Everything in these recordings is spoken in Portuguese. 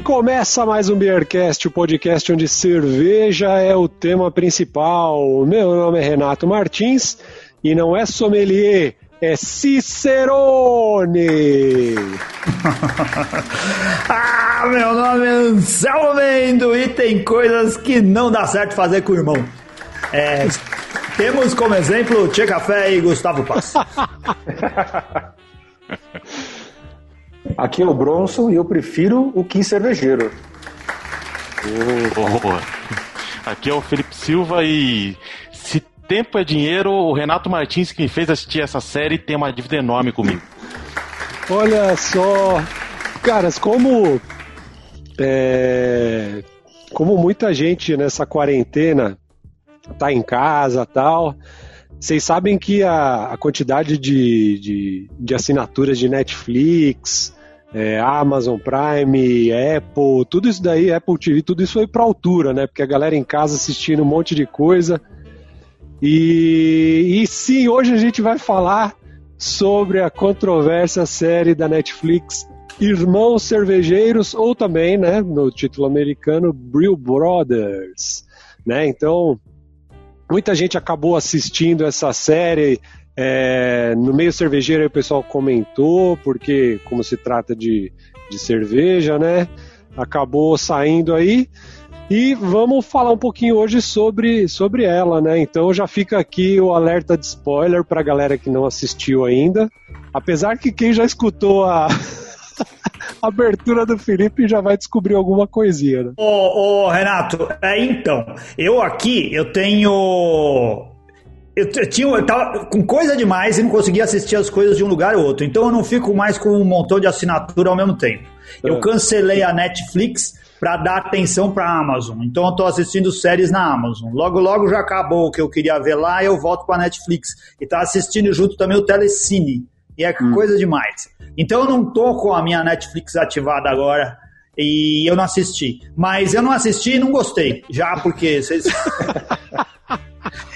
começa mais um Beercast, o podcast onde cerveja é o tema principal. Meu nome é Renato Martins e não é sommelier, é Cicerone! ah, meu nome é Anselmo Mendo e tem coisas que não dá certo fazer com o irmão. É, temos como exemplo Tchê Café e Gustavo Pass. Aqui é o Bronson e eu prefiro o Kim Cervejeiro. Boa. Aqui é o Felipe Silva e se tempo é dinheiro, o Renato Martins que me fez assistir essa série tem uma dívida enorme comigo. Olha só, caras, como é, como muita gente nessa quarentena tá em casa tal. Vocês sabem que a, a quantidade de, de, de, assinaturas de Netflix, é, Amazon Prime, Apple, tudo isso daí, Apple TV, tudo isso foi para altura, né? Porque a galera em casa assistindo um monte de coisa. E, e sim, hoje a gente vai falar sobre a controversa série da Netflix Irmãos Cervejeiros, ou também, né, no título americano, Brew Brothers. Né? Então, muita gente acabou assistindo essa série é, no meio cervejeiro o pessoal comentou, porque como se trata de, de cerveja, né? Acabou saindo aí. E vamos falar um pouquinho hoje sobre, sobre ela, né? Então já fica aqui o alerta de spoiler para a galera que não assistiu ainda. Apesar que quem já escutou a abertura do Felipe já vai descobrir alguma coisinha, né? Ô Renato, é, então, eu aqui, eu tenho eu, eu, tinha, eu tava com coisa demais e não conseguia assistir as coisas de um lugar ou outro. Então eu não fico mais com um montão de assinatura ao mesmo tempo. Eu é. cancelei a Netflix para dar atenção para a Amazon. Então eu estou assistindo séries na Amazon. Logo, logo já acabou o que eu queria ver lá e eu volto para a Netflix. E tá assistindo junto também o Telecine. E é hum. coisa demais. Então eu não tô com a minha Netflix ativada agora e eu não assisti. Mas eu não assisti e não gostei. Já porque vocês.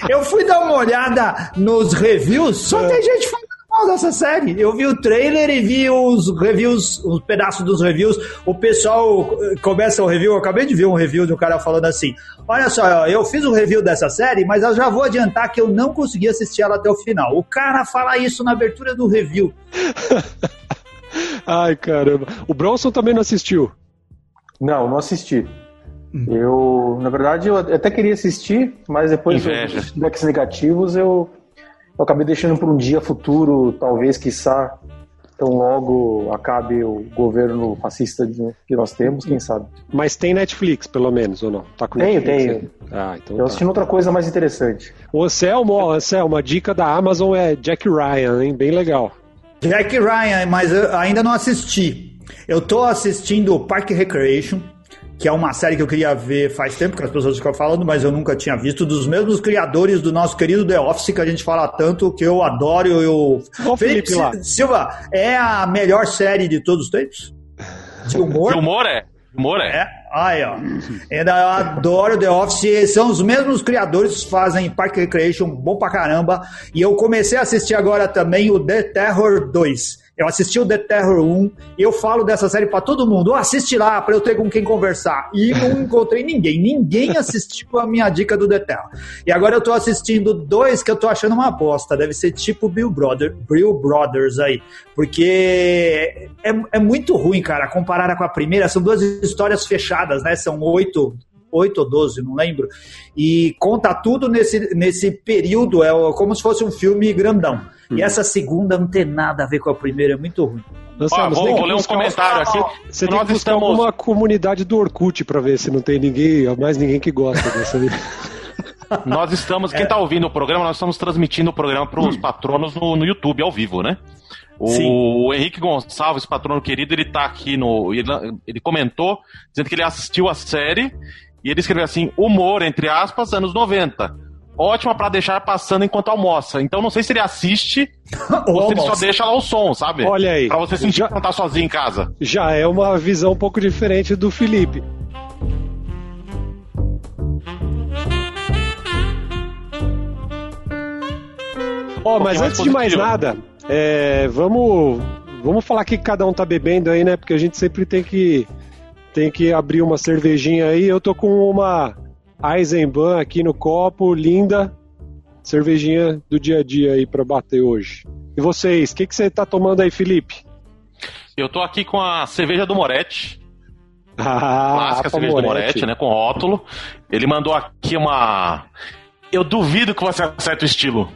Eu fui dar uma olhada nos reviews, só tem gente falando mal dessa série. Eu vi o trailer e vi os reviews, os pedaços dos reviews. O pessoal eh, começa o review. Eu acabei de ver um review de um cara falando assim: Olha só, eu fiz o um review dessa série, mas eu já vou adiantar que eu não consegui assistir ela até o final. O cara fala isso na abertura do review. Ai, caramba. O Bronson também não assistiu? Não, não assisti. Eu, na verdade, eu até queria assistir, mas depois Inveja. dos feedbacks negativos eu, eu acabei deixando para um dia futuro, talvez, quiçá, tão logo acabe o governo fascista que nós temos, quem sabe. Mas tem Netflix, pelo menos, ou não? Tá com tenho, Netflix, tenho. Ah, então eu tá. assistindo outra coisa mais interessante. O Anselmo, Anselmo, a dica da Amazon é Jack Ryan, hein? Bem legal. Jack Ryan, mas eu ainda não assisti. Eu tô assistindo Park Recreation, que é uma série que eu queria ver faz tempo que as pessoas ficam falando, mas eu nunca tinha visto, dos mesmos criadores do nosso querido The Office, que a gente fala tanto, que eu adoro. Eu... Felipe, Felipe Silva, é a melhor série de todos os tempos? De humor? De humor é. Humor é. é. Aí, ó. Ainda eu adoro The Office. São os mesmos criadores que fazem Park Recreation, bom pra caramba. E eu comecei a assistir agora também o The Terror 2 eu assisti o The Terror 1 e eu falo dessa série para todo mundo. Oh, assiste lá para eu ter com quem conversar. E não encontrei ninguém. Ninguém assistiu a minha dica do The Terror. E agora eu tô assistindo dois que eu tô achando uma bosta. Deve ser tipo Bill, Brother, Bill Brothers aí. Porque é, é muito ruim, cara. Comparada com a primeira, são duas histórias fechadas, né? São oito 8 ou 12, não lembro. E conta tudo nesse, nesse período, é como se fosse um filme grandão. Hum. E essa segunda não tem nada a ver com a primeira, é muito ruim. Nossa, ah, vou, vou ler um comentário aqui. Você tem que buscar estamos... uma comunidade do Orkut para ver se não tem ninguém, mais ninguém que gosta dessa. nós estamos, quem está ouvindo o programa, nós estamos transmitindo o programa para os hum. patronos no, no YouTube ao vivo, né? O, o, Henrique Gonçalves, patrono querido, ele tá aqui no. Ele, ele, comentou dizendo que ele assistiu a série e ele escreveu assim: humor, entre aspas, anos 90. Ótima para deixar passando enquanto almoça. Então não sei se ele assiste ou se ele só deixa lá o som, sabe? Olha aí. Pra você sentir já, que não tá sozinho em casa. Já é uma visão um pouco diferente do Felipe. Ó, oh, mas antes de mais nada, é, vamos, vamos falar que cada um tá bebendo aí, né? Porque a gente sempre tem que tem que abrir uma cervejinha aí. Eu tô com uma Eisenbahn aqui no copo, linda. Cervejinha do dia a dia aí para bater hoje. E vocês, o que, que você tá tomando aí, Felipe? Eu tô aqui com a cerveja do Moretti. Ah, clássica cerveja Moretti. do Moretti, né? Com rótulo. Ele mandou aqui uma. Eu duvido que você acerte o estilo.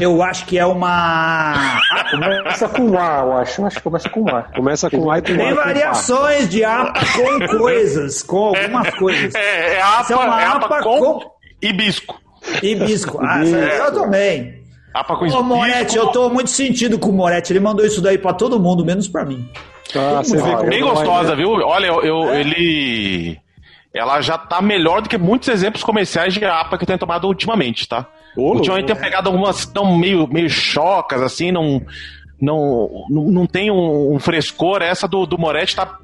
Eu acho que é uma. começa com A, eu acho. Eu acho que começa com A. Começa com A e Tem variações de APA com coisas, com algumas coisas. É, é APA, é, uma é APA, APA com, com hibisco. Hibisco. Ah, eu também. APA com Ô, Moretti, eu tô muito sentido com o Moretti. Ele mandou isso daí pra todo mundo, menos pra mim. Ah, você vê bem gostosa, viu? Olha, eu, eu é. ele. Ela já tá melhor do que muitos exemplos comerciais de APA que eu tenho tomado ultimamente, tá? Ultimamente tem pegado algumas tão meio, meio chocas, assim, não, não, não tem um, um frescor. Essa do, do Moretti tá.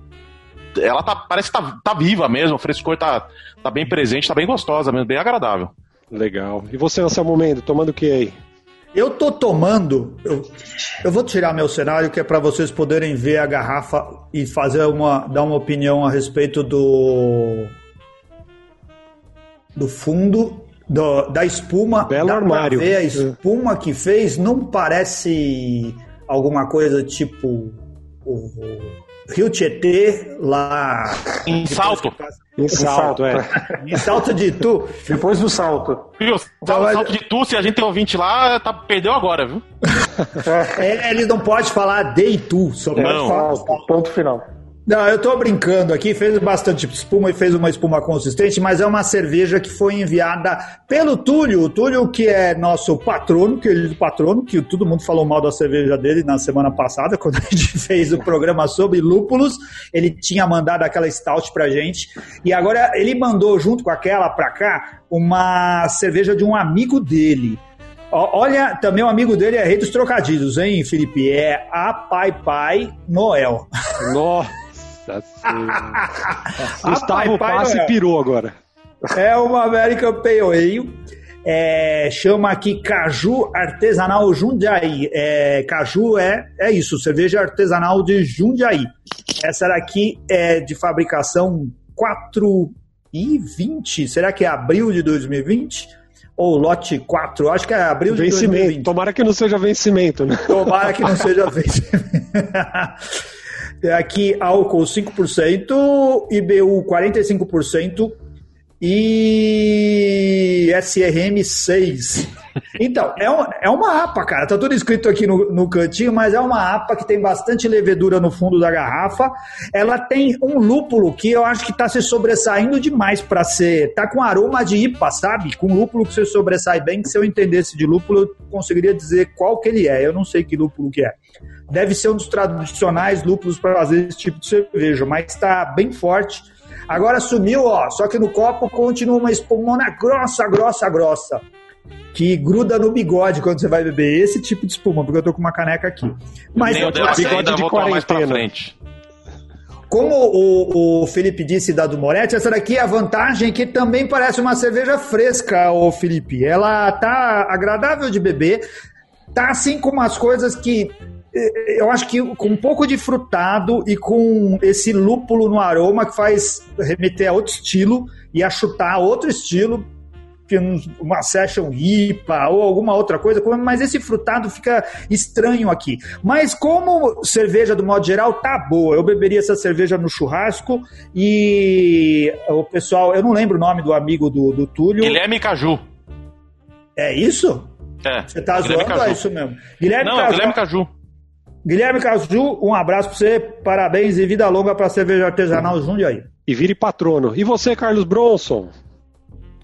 Ela tá, parece que tá, tá viva mesmo, o frescor tá, tá bem presente, tá bem gostosa mesmo, bem agradável. Legal. E você, Anselmo Mendes, tomando o que aí? Eu tô tomando. Eu, eu vou tirar meu cenário que é para vocês poderem ver a garrafa e fazer uma dar uma opinião a respeito do do fundo do, da espuma. Belo dá armário. ver a espuma que fez não parece alguma coisa tipo o Rio Tietê lá em Salto. Em Salto, é. Em Salto de Itu. Depois do Salto. Viu? Então, salto de Tu, se a gente tem ouvinte lá, tá, perdeu agora, viu? É, ele não pode falar de Itu, só pode não. falar ponto final. Não, eu tô brincando aqui, fez bastante espuma e fez uma espuma consistente, mas é uma cerveja que foi enviada pelo Túlio, o Túlio que é nosso patrono, querido patrono, que todo mundo falou mal da cerveja dele na semana passada, quando a gente fez o programa sobre lúpulos, ele tinha mandado aquela stout pra gente, e agora ele mandou junto com aquela pra cá uma cerveja de um amigo dele. Olha, também um amigo dele é Rei dos Trocadilhos, hein, Felipe? É a Pai Pai Noel. Nossa! Gustavo Passe é. pirou agora. É uma American Pale Ale. É, chama aqui Caju Artesanal Jundiaí. É, caju é, é isso, cerveja artesanal de Jundiaí. Essa daqui é de fabricação 4 e 20. Será que é abril de 2020? Ou lote 4? Acho que é abril vencimento. de 2020. Tomara que não seja vencimento, né? Tomara que não seja vencimento. É aqui álcool 5%, IBU 45% e SRM 6. Então, é, um, é uma APA, cara. Tá tudo escrito aqui no, no cantinho, mas é uma APA que tem bastante levedura no fundo da garrafa. Ela tem um lúpulo que eu acho que tá se sobressaindo demais para ser. Tá com aroma de IPA, sabe? Com lúpulo que você sobressai bem, que se eu entendesse de lúpulo, eu conseguiria dizer qual que ele é. Eu não sei que lúpulo que é deve ser um dos tradicionais lúpulos para fazer esse tipo de cerveja, mas está bem forte. Agora sumiu, ó, só que no copo continua uma espumona grossa, grossa, grossa, que gruda no bigode quando você vai beber esse tipo de espuma, porque eu tô com uma caneca aqui. Mas Nem é bigode de quarentena. Como o, o, Felipe disse da do Moretti, essa daqui é a vantagem que também parece uma cerveja fresca, o Felipe. Ela tá agradável de beber, tá assim com umas coisas que eu acho que com um pouco de frutado e com esse lúpulo no aroma que faz remeter a outro estilo e a chutar outro estilo, uma session IPA ou alguma outra coisa, mas esse frutado fica estranho aqui. Mas como cerveja do modo geral tá boa, eu beberia essa cerveja no churrasco e o pessoal, eu não lembro o nome do amigo do, do Túlio. Guilherme Caju. É isso? É. Você tá Guilherme zoando? Caju. É isso mesmo. Guilherme não, Caju. Guilherme Caju. Guilherme Caju, um abraço para você, parabéns e vida longa para a cerveja artesanal Jundiaí. E vire patrono. E você, Carlos Bronson?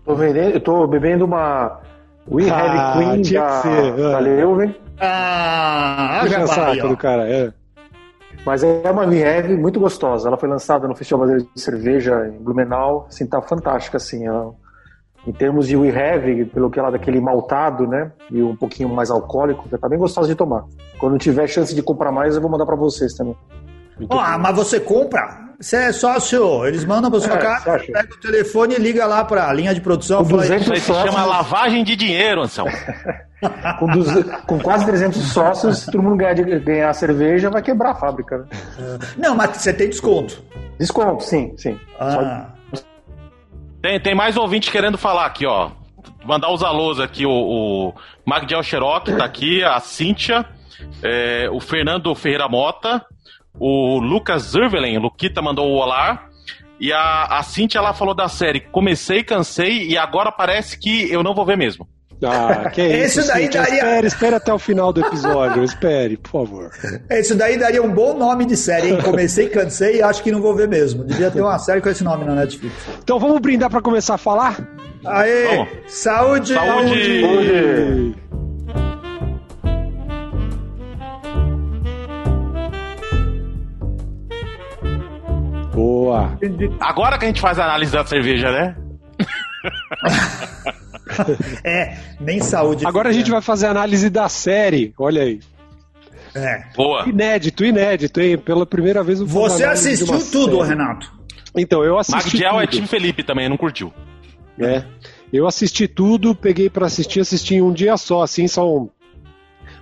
Tô, vendendo, eu tô bebendo uma We ah, Have Queen tinha da, que ser. da Leuven. Ah, já saco do cara, é. Mas é uma We Have muito gostosa. Ela foi lançada no Festival Brasileiro de Cerveja em Blumenau. Assim, tá fantástica, assim. Ela em termos de we have, pelo que ela daquele maltado, né? E um pouquinho mais alcoólico, tá bem gostoso de tomar. Quando tiver chance de comprar mais, eu vou mandar para vocês também. Ah, mas você compra? Você é sócio, eles mandam pra sua é, casa, pega o telefone e liga lá pra linha de produção. Com fala, isso aí se chama lavagem de dinheiro, Anselmo. com, com, quase 300 sócios, se todo mundo ganhar, ganhar cerveja, vai quebrar a fábrica. Né? Não, mas você tem desconto. Desconto, sim, sim. Ah. Tem, tem mais ouvinte querendo falar aqui, ó. Mandar os alôs aqui, o, o Magdiel Xerox tá aqui, a Cíntia, é, o Fernando Ferreira Mota, o Lucas Zervelen, Luquita mandou o olá. E a, a Cintia, ela falou da série Comecei, cansei e agora parece que eu não vou ver mesmo. Ah, que isso, Esse daí daria... espere, espere até o final do episódio, espere, por favor. Isso daí daria um bom nome de série, hein? Comecei, cansei e acho que não vou ver mesmo. Devia ter uma série com esse nome na Netflix. Então vamos brindar para começar a falar? Aê! Saúde! Saúde! Saúde! Boa. Agora que a gente faz a análise da cerveja, né? é, nem saúde. Agora a gente vai fazer a análise da série, olha aí. É. Boa. Inédito, inédito, hein? Pela primeira vez Você assistiu tudo, série. Renato? Então, eu assisti. Magdiel é time Felipe também, não curtiu. É. Eu assisti tudo, peguei para assistir, assisti em um dia só, assim, são.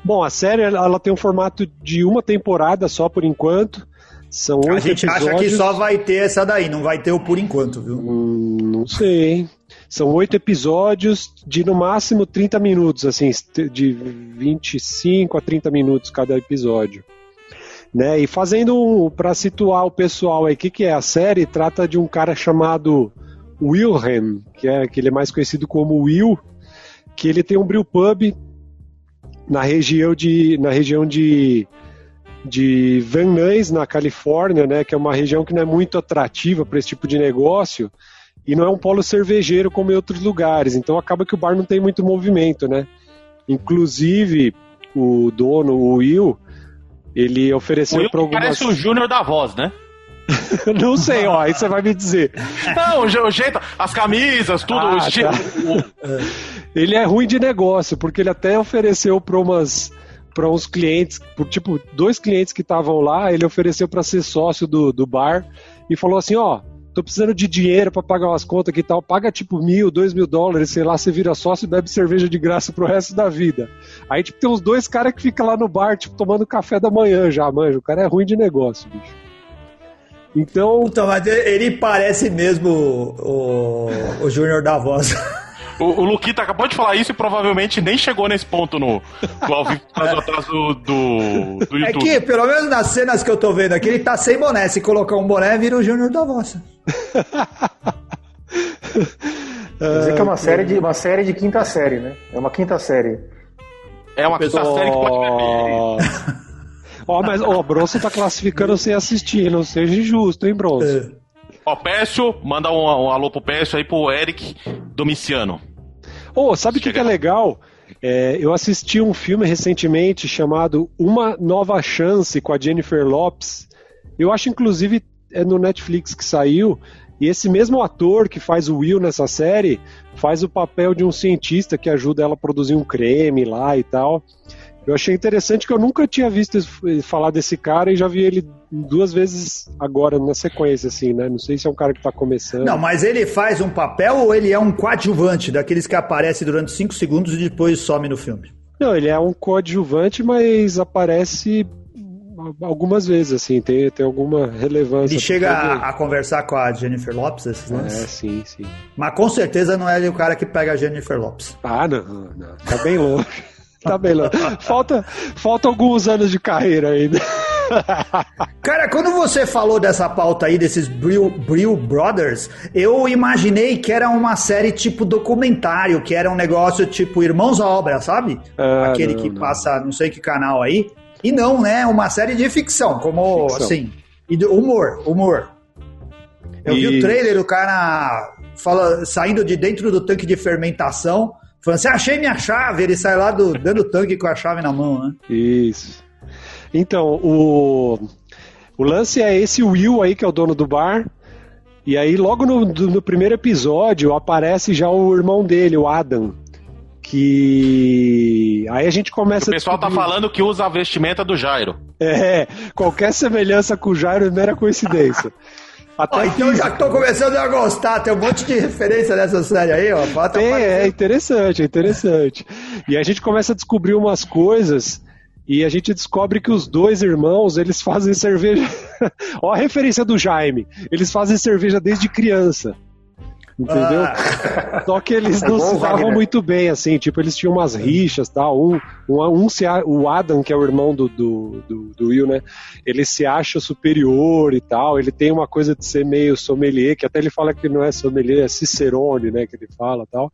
Bom, a série ela tem um formato de uma temporada só por enquanto. São oito A gente episódios. acha que só vai ter essa daí, não vai ter o por enquanto, viu? Hum, não sei, hein? São oito episódios de no máximo 30 minutos, assim, de 25 a 30 minutos cada episódio. Né? E fazendo um, para situar o pessoal aí, o que, que é a série? Trata de um cara chamado Wilhelm, que é que ele é mais conhecido como Will, que ele tem um brew pub na região de na região de de Van Nuys, na Califórnia, né, que é uma região que não é muito atrativa para esse tipo de negócio e não é um polo cervejeiro como em outros lugares, então acaba que o bar não tem muito movimento, né? Inclusive, o dono, o Will, ele ofereceu para algumas... parece o Júnior da voz, né? não sei, ó, aí você vai me dizer. Não, o jeito, as camisas, tudo. Ah, tá. ele é ruim de negócio, porque ele até ofereceu para umas para uns clientes, por tipo, dois clientes que estavam lá, ele ofereceu para ser sócio do, do bar e falou assim, ó, tô precisando de dinheiro para pagar umas contas aqui e tal, paga tipo mil, dois mil dólares, sei lá, você vira sócio e bebe cerveja de graça pro resto da vida. Aí, tipo, tem uns dois caras que ficam lá no bar, tipo, tomando café da manhã já, manja, o cara é ruim de negócio, bicho. Então... Então, mas ele parece mesmo o, o Júnior da Voz. O, o Luquita acabou de falar isso e provavelmente nem chegou nesse ponto no, no ao vivo atrás do, do, do, é YouTube. É que, pelo menos nas cenas que eu tô vendo aqui, ele tá sem boné. Se colocar um boné, vira o Júnior da Vossa. Quer dizer que é uma série, de, uma série de quinta série, né? É uma quinta série. É uma quinta série que pode ver. Ó, oh, mas o oh, Bronson tá classificando sem assistir, não seja injusto, hein, Bronson? É. Ó, Pécio, manda um, um alô pro Pécio aí pro Eric Domiciano. Ô, oh, sabe o que, que, é legal? É, eu assisti um filme recentemente chamado Uma Nova Chance com a Jennifer Lopes. Eu acho, inclusive, é no Netflix que saiu. E esse mesmo ator que faz o Will nessa série faz o papel de um cientista que ajuda ela a produzir um creme lá e tal. Eu achei interessante que eu nunca tinha visto falar desse cara e já vi ele duas vezes agora na sequência, assim, né? Não sei se é um cara que tá começando. Não, mas ele faz um papel ou ele é um coadjuvante, daqueles que aparece durante cinco segundos e depois some no filme? Não, ele é um coadjuvante, mas aparece algumas vezes, assim, tem, tem alguma relevância. Ele chega a, a, conversar com a Jennifer Lopes, esses lances? É, sim, sim. Mas com certeza não é o cara que pega a Jennifer Lopes. Ah, não, não. Tá bem longe. tá bem longe. Falta, falta alguns anos de carreira ainda. Cara, quando você falou dessa pauta aí, desses Brill, Brill Brothers, eu imaginei que era uma série tipo documentário, que era um negócio tipo Irmãos à Obra, sabe? Ah, Aquele não, que não. passa não sei que canal aí. E não, né? Uma série de ficção, como ficção. assim. E de humor, humor. Eu e... vi o trailer, o cara fala, saindo de dentro do tanque de fermentação, falando assim: achei minha chave. Ele sai lá do, dando tanque com a chave na mão, né? Isso. Então, o, o lance é esse Will aí, que é o dono do bar. E aí, logo no, no primeiro episódio, aparece já o irmão dele, o Adam. Que. Aí a gente começa. O pessoal tá falando que usa a vestimenta do Jairo. É, qualquer semelhança com o Jairo é mera coincidência. Até oh, então já estou começando a gostar, tem um monte de referência dessa série aí, ó. Bota tem, é interessante, é interessante. E a gente começa a descobrir umas coisas e a gente descobre que os dois irmãos, eles fazem cerveja. Ó a referência do Jaime. Eles fazem cerveja desde criança. Entendeu? Ah. Só que eles é não se davam muito bem, assim, tipo, eles tinham umas rixas tal. Um, um, um se, o Adam, que é o irmão do, do, do, do, Will, né? Ele se acha superior e tal. Ele tem uma coisa de ser meio sommelier, que até ele fala que não é sommelier, é Cicerone, né? Que ele fala tal.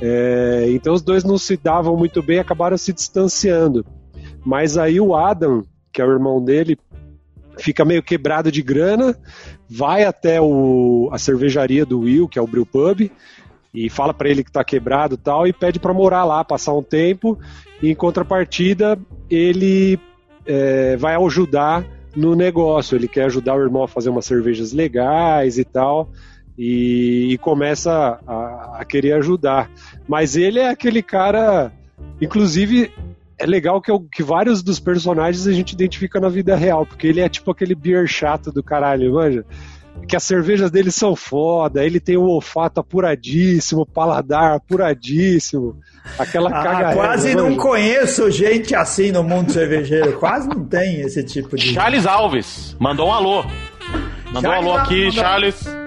É, então os dois não se davam muito bem, acabaram se distanciando. Mas aí o Adam, que é o irmão dele, fica meio quebrado de grana, vai até o, a cervejaria do Will, que é o Brew Pub, e fala para ele que tá quebrado tal, e pede para morar lá, passar um tempo, e em contrapartida ele é, vai ajudar no negócio, ele quer ajudar o irmão a fazer umas cervejas legais e tal, e, e começa a, a querer ajudar. Mas ele é aquele cara, inclusive é legal que, eu, que vários dos personagens a gente identifica na vida real, porque ele é tipo aquele beer chato do caralho, manja? Que as cervejas dele são foda, ele tem o olfato apuradíssimo, paladar apuradíssimo, aquela ah, caga Quase não conheço gente assim no mundo cervejeiro, quase não tem esse tipo de. Charles Alves, mandou um alô. Mandou Charles um alô aqui. Charles.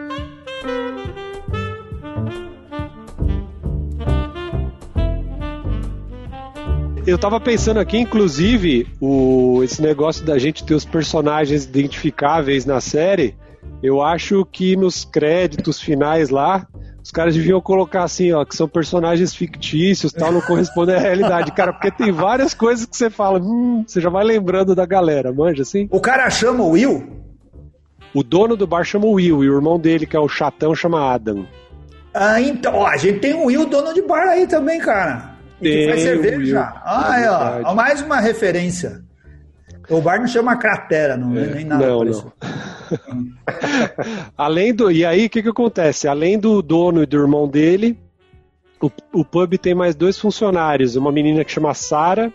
Eu tava pensando aqui, inclusive, o, esse negócio da gente ter os personagens identificáveis na série. Eu acho que nos créditos finais lá, os caras deviam colocar assim, ó, que são personagens fictícios, tal, não correspondem à realidade, cara, porque tem várias coisas que você fala, hum, você já vai lembrando da galera, manja assim? O cara chama o Will? O dono do bar chama o Will, e o irmão dele, que é o chatão, chama Adam. Ah, então, ó, a gente tem o Will, dono de bar aí também, cara. E que faz cerveja. Ah, é, ó, mais uma referência. O bar não chama cratera, não é, nem nada. Não, não. Além do. E aí, o que, que acontece? Além do dono e do irmão dele, o, o pub tem mais dois funcionários, uma menina que chama Sara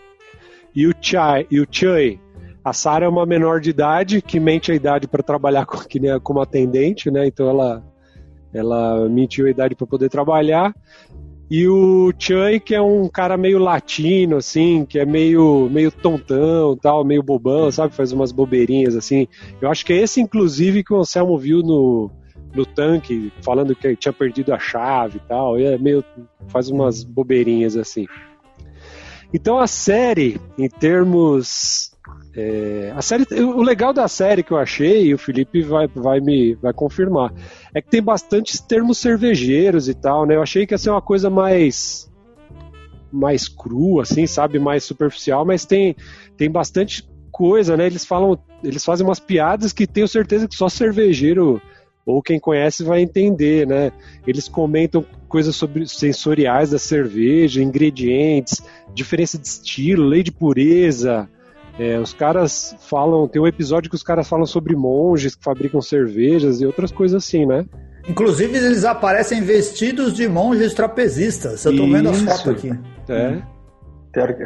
e o Chai e o Chai. A Sara é uma menor de idade que mente a idade para trabalhar com, como atendente, né? Então ela ela mentiu a idade para poder trabalhar. E o Chai, que é um cara meio latino, assim, que é meio, meio tontão, tal, meio bobão, sabe? Faz umas bobeirinhas, assim. Eu acho que é esse, inclusive, que o Anselmo viu no, no tanque, falando que tinha perdido a chave e tal. E é meio. faz umas bobeirinhas, assim. Então a série, em termos é, a série, o legal da série que eu achei, e o Felipe vai, vai me vai confirmar, é que tem bastantes termos cervejeiros e tal, né? Eu achei que ia ser uma coisa mais mais crua, assim, sabe, mais superficial, mas tem tem bastante coisa, né? Eles falam, eles fazem umas piadas que tenho certeza que só cervejeiro ou quem conhece vai entender, né? Eles comentam coisas sobre sensoriais da cerveja, ingredientes, diferença de estilo, lei de pureza, é, os caras falam, tem um episódio que os caras falam sobre monges que fabricam cervejas e outras coisas assim, né? Inclusive eles aparecem vestidos de monges trapezistas. Eu tô Isso. vendo as fotos aqui. É.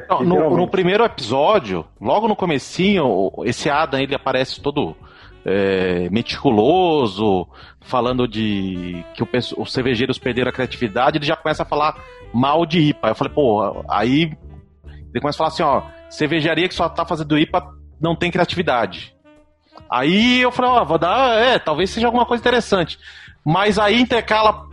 Não, no, no, primeiro episódio, logo no comecinho, esse Adam ele aparece todo é, meticuloso, falando de que o, os cervejeiros perderam a criatividade, ele já começa a falar mal de IPA. Eu falei, pô, aí ele começa a falar assim, ó, cervejaria que só tá fazendo IPA não tem criatividade. Aí eu falei, ó, vou dar, é, talvez seja alguma coisa interessante. Mas aí intercala,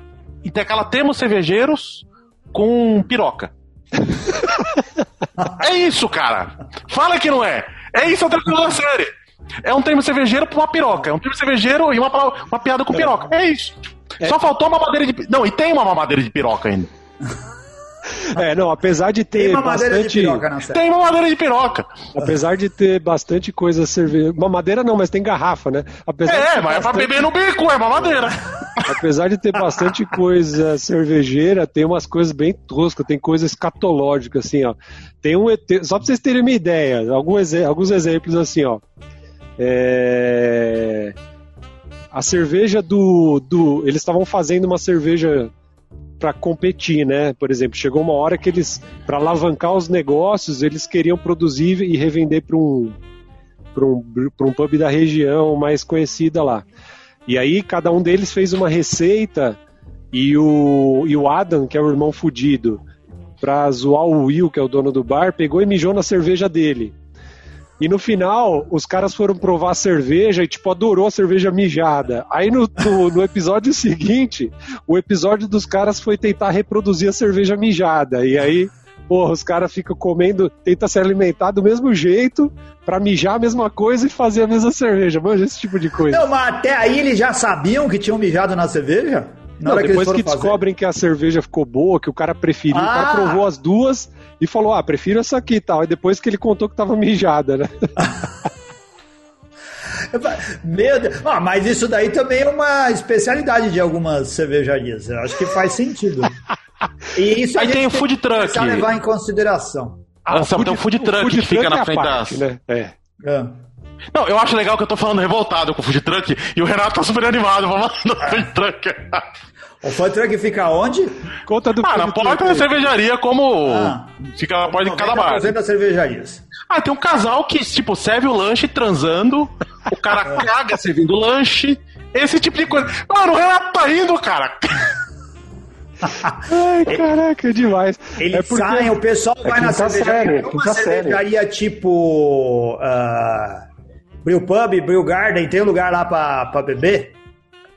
intercala termos cervejeiros com piroca. é isso, cara. Fala que não é. É isso a tranquilo da série. É um termo cervejeiro pra uma piroca. É um termo cervejeiro e uma, uma piada com piroca. É isso. É. Só faltou uma mamadeira de. Não, e tem uma mamadeira de piroca ainda. É, não, apesar de ter tem bastante. De piroca, não, tem uma madeira de piroca. Apesar de ter bastante coisa cerveja. Uma madeira não, mas tem garrafa, né? Apesar é, mas bastante... é pra beber no bico, é uma madeira. Apesar de ter bastante coisa cervejeira, tem umas coisas bem toscas, tem coisas escatológicas, assim, ó. Tem um. Só pra vocês terem uma ideia, alguns, alguns exemplos assim, ó. É... A cerveja do. do eles estavam fazendo uma cerveja para competir, né? Por exemplo, chegou uma hora que eles, para alavancar os negócios, eles queriam produzir e revender para um, para um, um pub da região mais conhecida lá. E aí cada um deles fez uma receita e o, e o Adam, que é o irmão fudido, pra zoar o Will, que é o dono do bar, pegou e mijou na cerveja dele. E no final, os caras foram provar a cerveja e, tipo, adorou a cerveja mijada. Aí no, no, no, episódio seguinte, o episódio dos caras foi tentar reproduzir a cerveja mijada. E aí, porra, os caras ficam comendo, tenta se alimentar do mesmo jeito, pra mijar a mesma coisa e fazer a mesma cerveja. Manja, esse tipo de coisa. Não, mas até aí eles já sabiam que tinham mijado na cerveja? Não, depois que, que descobrem que a cerveja ficou boa, que o cara preferiu, ah. o cara ah! provou as duas e falou: ah, prefiro essa aqui e tal. E depois que ele contou que tava mijada, né? Meu Deus. Ah, mas isso daí também é uma especialidade de algumas cervejarias. Eu acho que faz sentido. E isso Aí tem o food truck. Tem levar em consideração. Ah, ah food, tem o food truck o food que fica na é frente parte, das. Né? É. é. Não, eu acho legal que eu tô falando revoltado com o food truck e o Renato tá super animado falando do food truck. O food truck fica onde? Conta do Ah, na porta da cervejaria, como ah. fica na porta de cada bar. das cervejarias. Ah, tem um casal que, tipo, serve o lanche transando, o cara é. caga servindo o lanche, esse tipo de coisa. Mano, o Renato tá indo, cara. Ai, caraca, é demais. Eles é porque... saem, o pessoal é vai na cervejaria. Série, uma cervejaria série. tipo. Uh, Brew Pub, Brew Garden, tem um lugar lá pra, pra beber?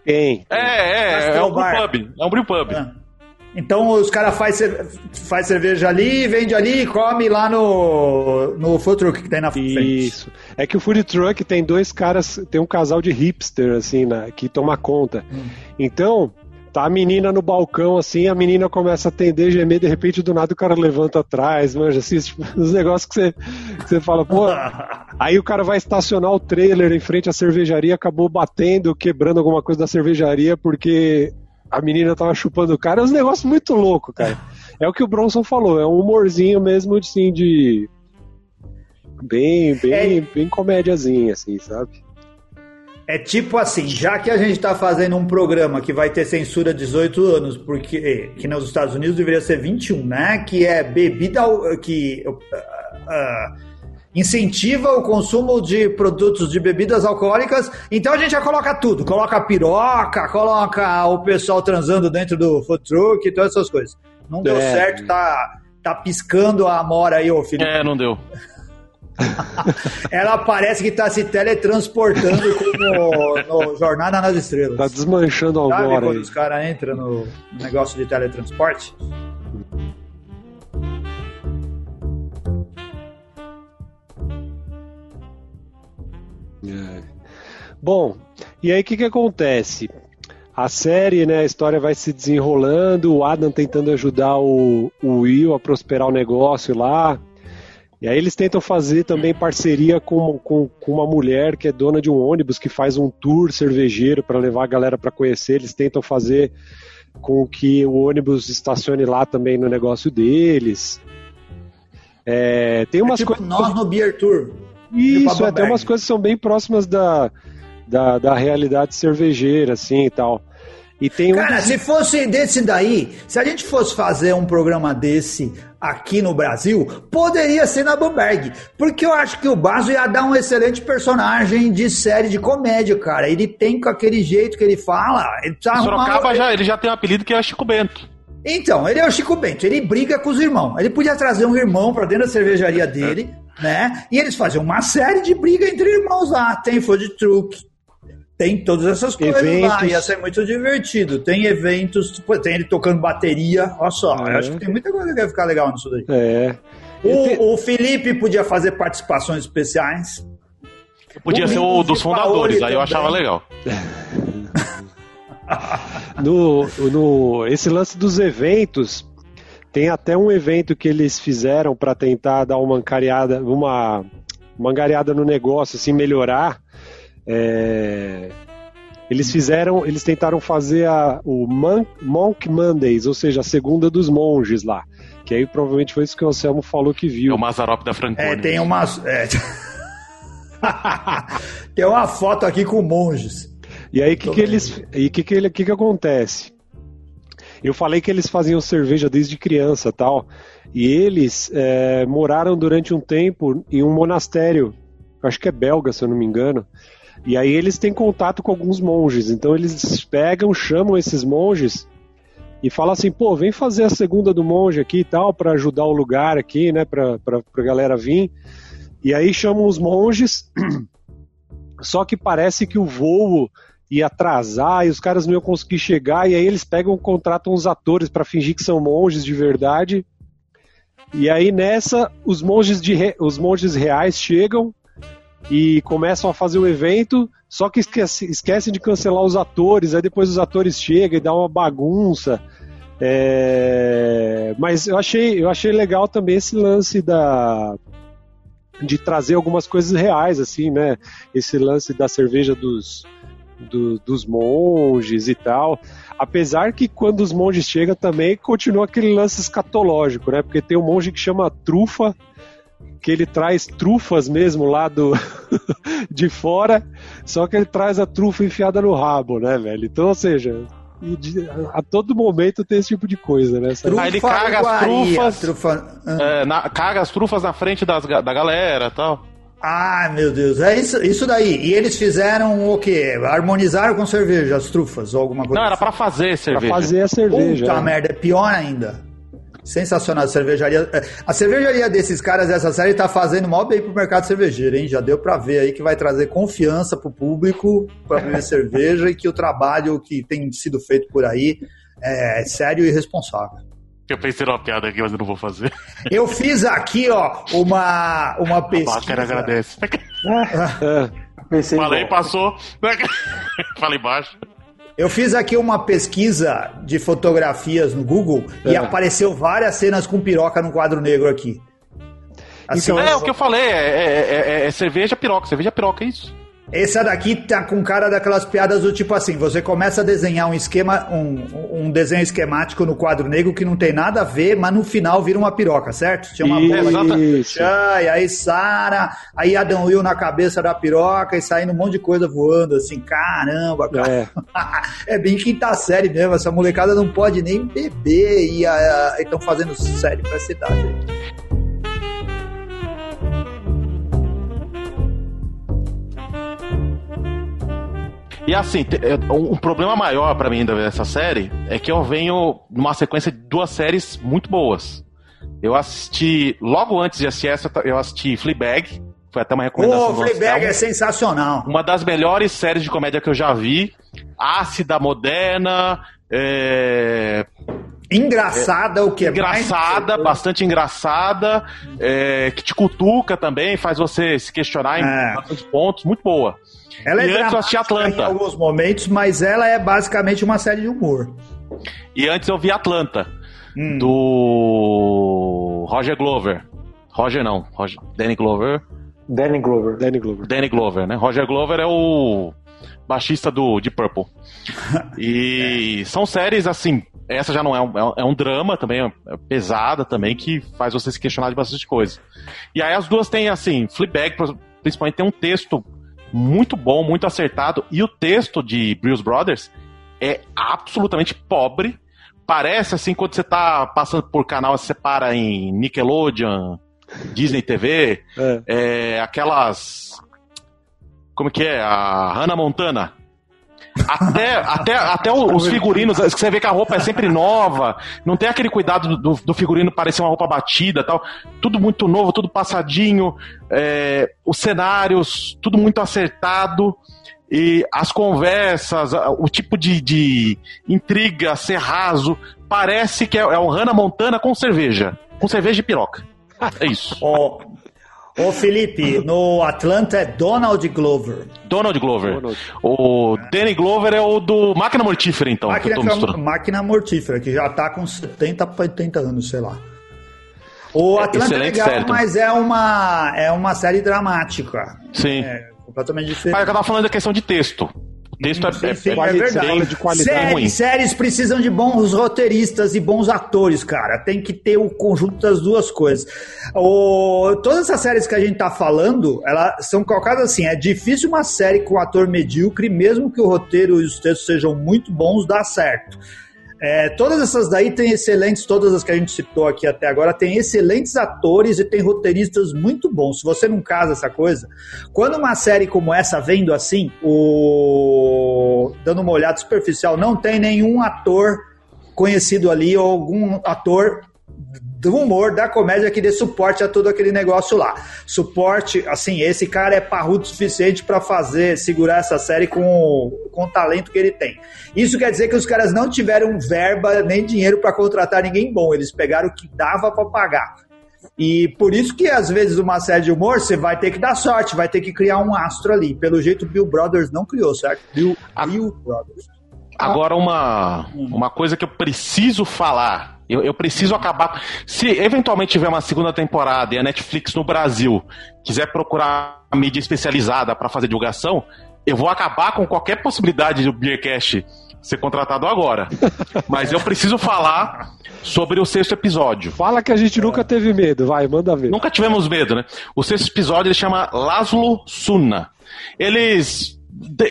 Tem. É, é, é um brew pub. É um brew pub. É. Então os caras fazem faz cerveja ali, vende ali come lá no, no food truck que tem na frente. Isso. É que o food truck tem dois caras, tem um casal de hipster, assim, na, que toma conta. Hum. Então, Tá a menina no balcão, assim, a menina começa a atender, gemer, de repente do nada o cara levanta atrás, manja, assim, tipo, os negócios que você, que você fala, pô. Aí o cara vai estacionar o trailer em frente à cervejaria, acabou batendo, quebrando alguma coisa da cervejaria, porque a menina tava chupando o cara. É um negócio muito louco, cara. É o que o Bronson falou, é um humorzinho mesmo, assim, de. Bem, bem, é... bem comédiazinha, assim, sabe? É tipo assim, já que a gente está fazendo um programa que vai ter censura 18 anos, porque que nos Estados Unidos deveria ser 21, né? Que é bebida que uh, uh, incentiva o consumo de produtos de bebidas alcoólicas. Então a gente já coloca tudo, coloca piroca, coloca o pessoal transando dentro do food truck e todas essas coisas. Não deu é. certo, tá, tá piscando a mora aí, ô filho. É, não deu. Ela parece que está se teletransportando como no Jornada nas Estrelas. Está desmanchando agora. Sabe quando aí. os caras entram no negócio de teletransporte? É. Bom, e aí o que, que acontece? A série, né, a história vai se desenrolando, o Adam tentando ajudar o, o Will a prosperar o negócio lá, e aí eles tentam fazer também parceria com, com, com, uma mulher que é dona de um ônibus que faz um tour cervejeiro para levar a galera para conhecer. Eles tentam fazer com que o ônibus estacione lá também no negócio deles. É, tem é umas é tipo coisas. Nós no Beer Tour. Isso, é, tem umas coisas que são bem próximas da, da, da realidade cervejeira, assim e tal. E tem Cara, um... se fosse desse daí, se a gente fosse fazer um programa desse aqui no Brasil, poderia ser na Bamberg. Porque eu acho que o Baso ia dar um excelente personagem de série de comédia, cara. Ele tem com aquele jeito que ele fala. Ele precisa Sorocaba já, ele já tem um apelido que é Chico Bento. Então, ele é o Chico Bento, ele briga com os irmãos. Ele podia trazer um irmão para dentro da cervejaria dele, né? E eles faziam uma série de briga entre irmãos lá. Tem food truck, tem todas essas coisas eventos. lá, ia ser muito divertido. Tem eventos, tem ele tocando bateria, olha só, é. acho que tem muita coisa que vai ficar legal nisso daí. É. O, o Felipe podia fazer participações especiais. Podia o ser o dos fundadores, aí eu achava legal. no, no, esse lance dos eventos, tem até um evento que eles fizeram para tentar dar uma angariada, uma, uma angariada no negócio, assim, melhorar é, eles fizeram, eles tentaram fazer a, o Monk, Monk Mondays, ou seja, a segunda dos monges lá. Que aí provavelmente foi isso que o Anselmo falou que viu. É o Mazarop da Franconia. É, tem uma. É... tem uma foto aqui com monges. E aí o que, que eles. E que, que, que, que acontece? Eu falei que eles faziam cerveja desde criança tal. E eles é, moraram durante um tempo em um monastério, acho que é belga, se eu não me engano, E aí eles têm contato com alguns monges, então eles pegam, chamam esses monges e falam assim, pô, vem fazer a segunda do monge aqui e tal, para ajudar o lugar aqui, né, pra, pra, galera vir. E aí chamam os monges, só que parece que o voo ia atrasar e os caras não iam conseguir chegar, e aí eles pegam, contratam os atores para fingir que são monges de verdade. E aí nessa, os monges, de re... os monges reais chegam e começam a fazer o evento, só que esquece, esquecem de cancelar os atores, aí depois os atores chegam e dá uma bagunça. É... Mas eu achei, eu achei legal também esse lance da de trazer algumas coisas reais, assim, né? Esse lance da cerveja dos, do, dos monges e tal. Apesar que quando os monges chegam também continua aquele lance escatológico, né? Porque tem um monge que chama Trufa, que ele traz trufas mesmo lá do de fora, só que ele traz a trufa enfiada no rabo, né, velho? Então, ou seja, a todo momento tem esse tipo de coisa, né? Trufa Aí ele caga as trufas, trufa... é, na, caga as trufas na frente das, da galera tal. Ah, meu Deus, é isso, isso daí. E eles fizeram o quê? Harmonizaram com cerveja, as trufas ou alguma coisa? Não, era para fazer cerveja. Pra fazer a cerveja. Puta é. merda, é pior ainda. Sensacional a cervejaria. É, a cervejaria desses caras dessa série tá fazendo mal bem pro mercado cervejeiro, hein? Já deu para ver aí que vai trazer confiança pro público para beber cerveja e que o trabalho que tem sido feito por aí é sério e responsável. Eu pensei numa piada aqui, mas eu não vou fazer. Eu fiz aqui, ó, uma, uma pesquisa. A cara agradece. Falei, passou. Falei baixo. Eu fiz aqui uma pesquisa de fotografias no Google é. e apareceu várias cenas com piroca no quadro negro aqui. Assim, então, é, o que eu falei, é, é, é, é cerveja piroca, cerveja piroca, é isso. Essa daqui tá com cara daquelas piadas do tipo assim: você começa a desenhar um esquema, um, um desenho esquemático no quadro negro que não tem nada a ver, mas no final vira uma piroca, certo? Tinha uma bola e aí Sara, aí Adam Will na cabeça da piroca e saindo um monte de coisa voando, assim, caramba, cara. É, é bem quinta série mesmo, essa molecada não pode nem beber e estão fazendo série pra cidade aí. E assim, um problema maior para mim dessa série é que eu venho numa sequência de duas séries muito boas. Eu assisti, logo antes de assistir essa, eu assisti Fleabag, foi até uma recomendação. O Fleabag é sensacional. Uma das melhores séries de comédia que eu já vi. Ácida, moderna, é... Engraçada, é, o que é Engraçada, mais... bastante engraçada, é, que te cutuca também, faz você se questionar em é. pontos, muito boa. Ela é e é antes eu assisti Atlanta. Em alguns momentos, mas ela é basicamente uma série de humor. E antes eu vi Atlanta, hum. do Roger Glover. Roger não, Roger, Danny Glover. Danny Glover. Danny Glover. Danny Glover, né? Roger Glover é o baixista do de Purple. E é. são séries assim. Essa já não é um, é um drama também, é pesada também, que faz você se questionar de bastante coisa. E aí as duas têm, assim, Fleabag, principalmente tem um texto muito bom, muito acertado. E o texto de Blues Brothers é absolutamente pobre. Parece assim, quando você tá passando por canal, você para em Nickelodeon, Disney TV, é. É, aquelas. Como que é? A Hannah Montana. Até, até, até os figurinos, você vê que a roupa é sempre nova, não tem aquele cuidado do, do figurino parecer uma roupa batida tal. Tudo muito novo, tudo passadinho, é, os cenários, tudo muito acertado. E as conversas, o tipo de, de intriga, ser raso, parece que é, é o Hannah Montana com cerveja. Com cerveja e piroca. É isso. Oh, Ô Felipe, no Atlanta é Donald Glover. Donald Glover. Donald. O Danny Glover é o do Máquina Mortífera, então. Máquina, que Máquina Mortífera, que já tá com 70 para 80 anos, sei lá. O é, Atlanta é, legal, série, mas é uma, é uma série dramática. Sim. É completamente diferente. Mas eu tava falando da questão de texto. Texto é, é, é, verdade. de qualidade séries, ruim. Séries precisam de bons roteiristas e bons atores, cara. Tem que ter o conjunto das duas coisas. O, todas essas séries que a gente tá falando, elas são colocadas assim: é difícil uma série com um ator medíocre, mesmo que o roteiro e os textos sejam muito bons, dar certo. É, todas essas daí têm excelentes, todas as que a gente citou aqui até agora, tem excelentes atores e tem roteiristas muito bons. Se você não casa essa coisa, quando uma série como essa vendo assim, o dando uma olhada superficial, não tem nenhum ator conhecido ali ou algum ator do humor, da comédia que dê suporte a todo aquele negócio lá. Suporte, assim, esse cara é parrudo o suficiente para fazer, segurar essa série com, com o talento que ele tem. Isso quer dizer que os caras não tiveram verba nem dinheiro para contratar ninguém bom, eles pegaram o que dava para pagar. E por isso que às vezes uma série de humor você vai ter que dar sorte, vai ter que criar um astro ali. Pelo jeito Bill Brothers não criou, certo? Bill, Bill Brothers. Agora uma, uma coisa que eu preciso falar eu, eu, preciso acabar. Se eventualmente tiver uma segunda temporada e a Netflix no Brasil quiser procurar mídia especializada para fazer divulgação, eu vou acabar com qualquer possibilidade do Beercast ser contratado agora. Mas eu preciso falar sobre o sexto episódio. Fala que a gente nunca teve medo, vai, manda ver. Nunca tivemos medo, né? O sexto episódio ele chama Laszlo Sunna. Eles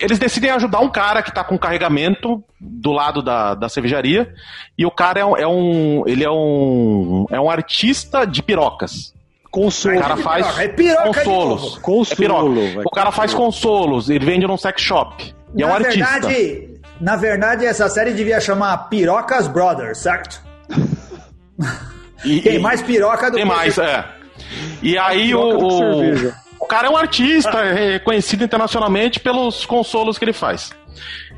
eles decidem ajudar um cara que está com carregamento do lado da, da cervejaria e o cara é um, é um ele é um é um artista de pirocas. Consolo. O cara faz é piroca consolos. Consolo, é o cara faz consolos, ele vende num sex shop. E na é um verdade, artista. Na verdade, essa série devia chamar Pirocas Brothers, certo? E, tem mais piroca do tem que. Tem mais, é. E aí o, o, o cara é um artista reconhecido internacionalmente pelos consolos que ele faz.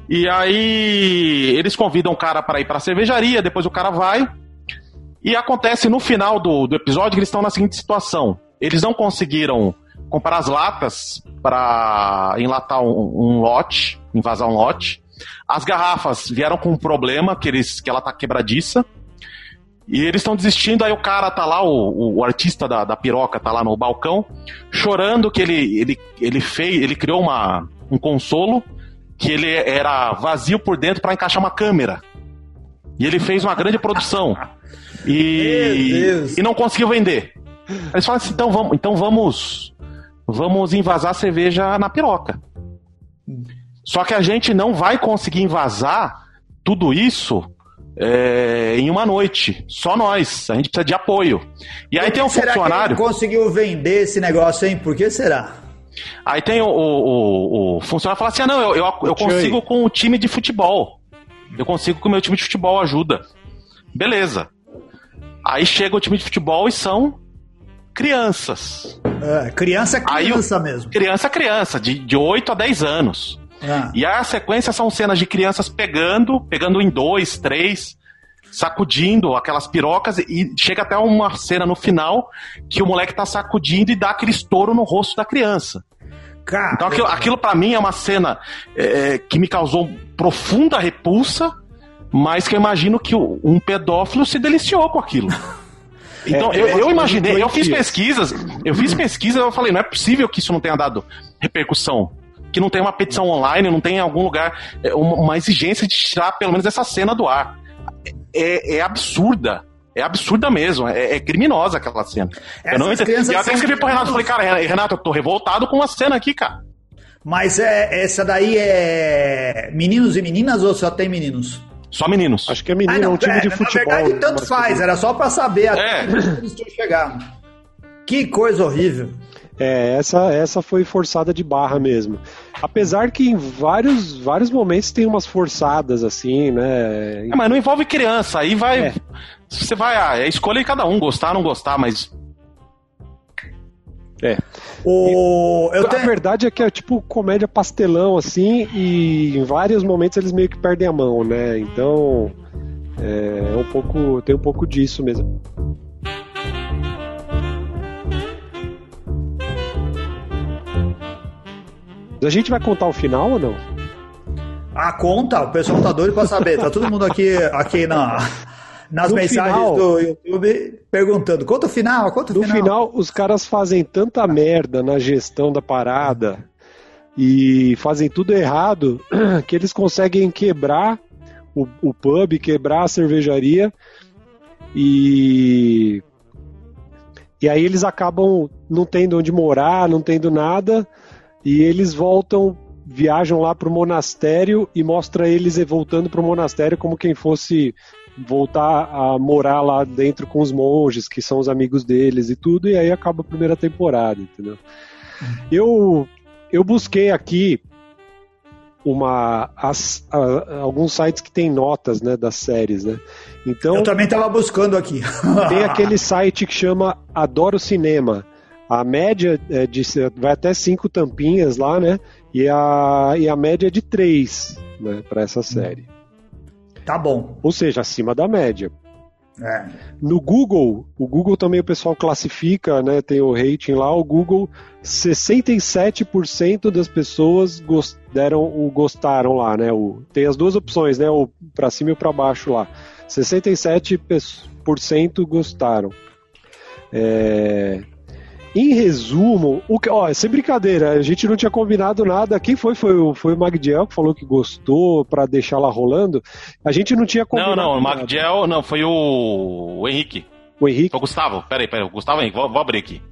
E aí eles convidam o cara para ir para a cervejaria, depois o cara vai. E acontece no final do, do episódio que eles estão na seguinte situação: eles não conseguiram comprar as latas para enlatar um, um, lote, invasar um lote. As garrafas vieram com um problema que, eles, que ela tá quebradiça. E eles estão desistindo, aí o cara tá lá, o, o artista da, da piroca tá lá no balcão, chorando que ele, ele, ele fez, ele criou uma, um consolo que ele era vazio por dentro para encaixar uma câmera. E ele fez uma grande produção. E, e não conseguiu vender. Eles falam assim, então vamos, então vamos, vamos invasar a cerveja na piroca. Só que a gente não vai conseguir invasar tudo isso é, em uma noite. Só nós. A gente precisa de apoio. E aí tem um será funcionário. Que conseguiu vender esse negócio, hein? Por que será? Aí tem o, o, o funcionário fala assim: ah, não, eu, eu, eu consigo com o time de futebol. Eu consigo com o meu time de futebol ajuda. Beleza. Aí chega o time de futebol e são crianças. É, criança é criança aí, mesmo. Criança é criança, de, de 8 a 10 anos. Ah. E a sequência são cenas de crianças pegando, pegando em dois, três, sacudindo aquelas pirocas e chega até uma cena no final que o moleque tá sacudindo e dá aquele estouro no rosto da criança. Cara, então aquilo, aquilo para mim é uma cena é, é, que me causou profunda repulsa, mas que eu imagino que um pedófilo se deliciou com aquilo. Então, é, eu, eu, imaginei, eu fiz pesquisas, eu fiz pesquisas, eu falei, não é possível que isso não tenha dado repercussão que não tem uma petição online, não tem em algum lugar é, uma exigência de tirar pelo menos essa cena do ar. É, é absurda. É absurda mesmo, é, é criminosa aquela cena. Essas eu não entendi. Eu até escrevi pro Renato, falei, cara, Renato, eu tô revoltado com a cena aqui, cara. Mas é, essa daí é meninos e meninas ou só tem meninos? Só meninos. Acho que é menino, ah, não, é um time é, de futebol. Na verdade, tanto faz, era só pra saber até é. eles chegar. Que coisa horrível. É, essa, essa foi forçada de barra mesmo. Apesar que em vários, vários momentos tem umas forçadas assim, né? É, mas não envolve criança, aí vai. É. Você vai. Ah, é escolha de cada um, gostar ou não gostar, mas. É. O... Eu tenho... A verdade é que é tipo comédia pastelão, assim, e em vários momentos eles meio que perdem a mão, né? Então. É, é um pouco. Tem um pouco disso mesmo. A gente vai contar o final ou não? Ah, conta, o pessoal tá doido pra saber. Tá todo mundo aqui, aqui na, nas no mensagens final, do YouTube perguntando: conta o final, conta o no final. No final, os caras fazem tanta merda na gestão da parada e fazem tudo errado que eles conseguem quebrar o, o pub, quebrar a cervejaria e. E aí eles acabam não tendo onde morar, não tendo nada e eles voltam viajam lá pro monastério e mostra eles voltando pro monastério como quem fosse voltar a morar lá dentro com os monges, que são os amigos deles e tudo, e aí acaba a primeira temporada, entendeu? Eu, eu busquei aqui uma as, a, alguns sites que tem notas né, das séries, né? Então, eu também estava buscando aqui. tem aquele site que chama Adoro Cinema. A média é de, vai até cinco tampinhas lá, né? E a, e a média é de três né, para essa série. Tá bom. Ou seja, acima da média. É. No Google, o Google também o pessoal classifica, né? Tem o rating lá, o Google, 67% das pessoas gost, deram o gostaram lá, né? O, tem as duas opções, né? O para cima e o para baixo lá. 67% gostaram. É, em resumo, o que, ó, sem brincadeira, a gente não tinha combinado nada. Quem foi? Foi o, foi o Magdiel que falou que gostou para deixar lá rolando. A gente não tinha combinado. Não, não, o Magdiel, não, foi o, o Henrique. O Henrique? Foi o Gustavo, peraí, peraí, o Gustavo Henrique, vou, vou abrir aqui.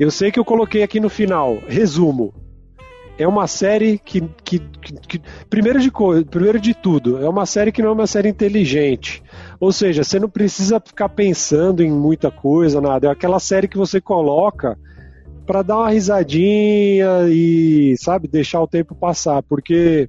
Eu sei que eu coloquei aqui no final. Resumo é uma série que, que, que, que, primeiro, de, primeiro de tudo, é uma série que não é uma série inteligente. Ou seja, você não precisa ficar pensando em muita coisa, nada. É aquela série que você coloca para dar uma risadinha e, sabe, deixar o tempo passar. Porque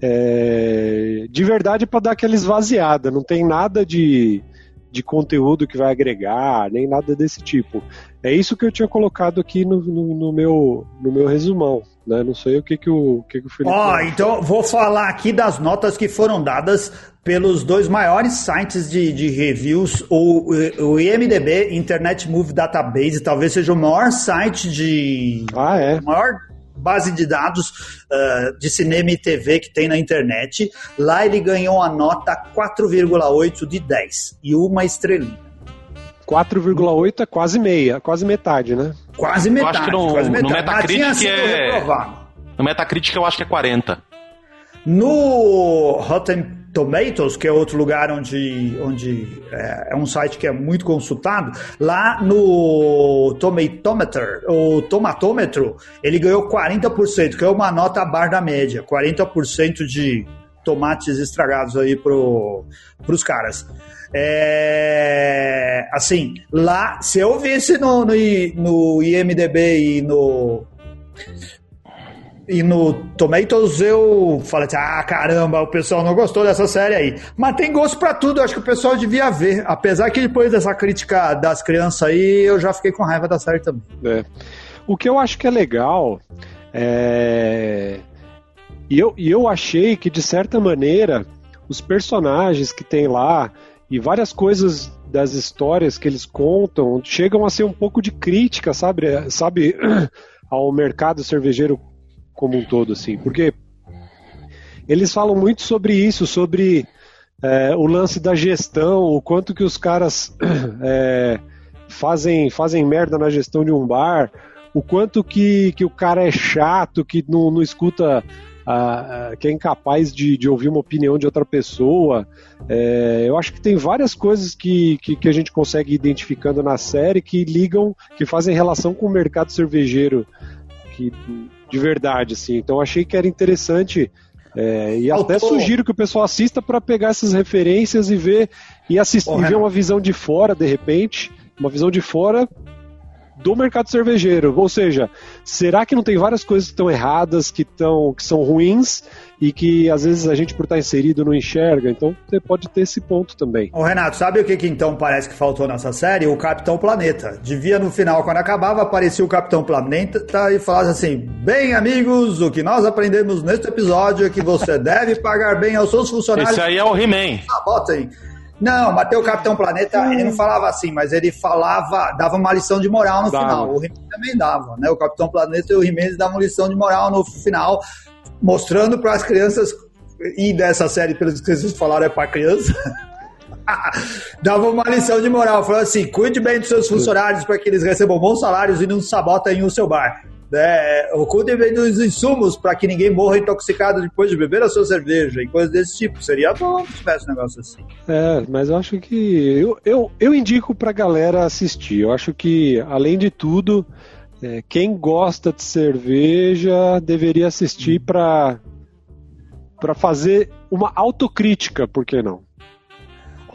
é, de verdade é para dar aquela esvaziada. Não tem nada de de conteúdo que vai agregar, nem nada desse tipo. É isso que eu tinha colocado aqui no, no, no meu, no meu resumão. Né? Não sei o que, que, o, que, que o Felipe. Ó, oh, então vou falar aqui das notas que foram dadas pelos dois maiores sites de, de reviews, o, o IMDB, Internet Movie Database, talvez seja o maior site de. Ah, é? maior base de dados uh, de cinema e TV que tem na internet. Lá ele ganhou a nota 4,8 de 10 e uma estrelinha. 4,8 é quase meia, quase metade, né? Quase metade. Eu acho que no, quase metade. no Metacritic é... Reprovado. No Metacritic eu acho que é 40. No Rotten Tomatoes, que é outro lugar onde, onde é, é, um site que é muito consultado, lá no Tomatometer, o tomatômetro, ele ganhou 40%, que é uma nota abaixo da média, 40% de tomates estragados aí pro, pros caras. É, assim, lá, se eu visse no, no, no IMDB e no e no Tomatoes eu falei assim: ah, caramba, o pessoal não gostou dessa série aí. Mas tem gosto para tudo, eu acho que o pessoal devia ver. Apesar que depois dessa crítica das crianças aí, eu já fiquei com raiva da série também. É. O que eu acho que é legal é. E eu, e eu achei que, de certa maneira, os personagens que tem lá e várias coisas das histórias que eles contam chegam a ser um pouco de crítica, sabe? Sabe, ao mercado cervejeiro como um todo, assim, porque eles falam muito sobre isso, sobre é, o lance da gestão, o quanto que os caras é, fazem, fazem merda na gestão de um bar, o quanto que, que o cara é chato, que não, não escuta, que é incapaz de, de ouvir uma opinião de outra pessoa. É, eu acho que tem várias coisas que, que, que, a gente consegue identificando na série que ligam, que fazem relação com o mercado cervejeiro que de verdade, assim. Então achei que era interessante é, e até sugiro que o pessoal assista para pegar essas referências e ver e assistir e ver uma visão de fora, de repente, uma visão de fora do mercado cervejeiro. Ou seja, será que não tem várias coisas que estão erradas, que, tão, que são ruins e que às vezes a gente, por estar inserido, não enxerga? Então você pode ter esse ponto também. Ô Renato, sabe o que, que então parece que faltou nessa série? O Capitão Planeta. Devia no final, quando acabava, aparecia o Capitão Planeta e falava assim: Bem, amigos, o que nós aprendemos neste episódio é que você deve pagar bem aos seus funcionários. Esse aí é o He-Man. Ah, Não, Mateu Capitão Planeta, ele não falava assim, mas ele falava, dava uma lição de moral no dava. final. O he também dava, né? O Capitão Planeta e o He-Man davam lição de moral no final, mostrando para as crianças, e dessa série, pelos que vocês falaram, é para criança. dava uma lição de moral, falando assim: cuide bem dos seus funcionários para que eles recebam bons salários e não sabotem o seu bar né, ocultem bem dos insumos para que ninguém morra intoxicado depois de beber a sua cerveja e coisas desse tipo. Seria bom se tivesse um negócio assim. É, mas eu acho que. Eu, eu, eu indico pra galera assistir. Eu acho que, além de tudo, é, quem gosta de cerveja deveria assistir para para fazer uma autocrítica, por que não?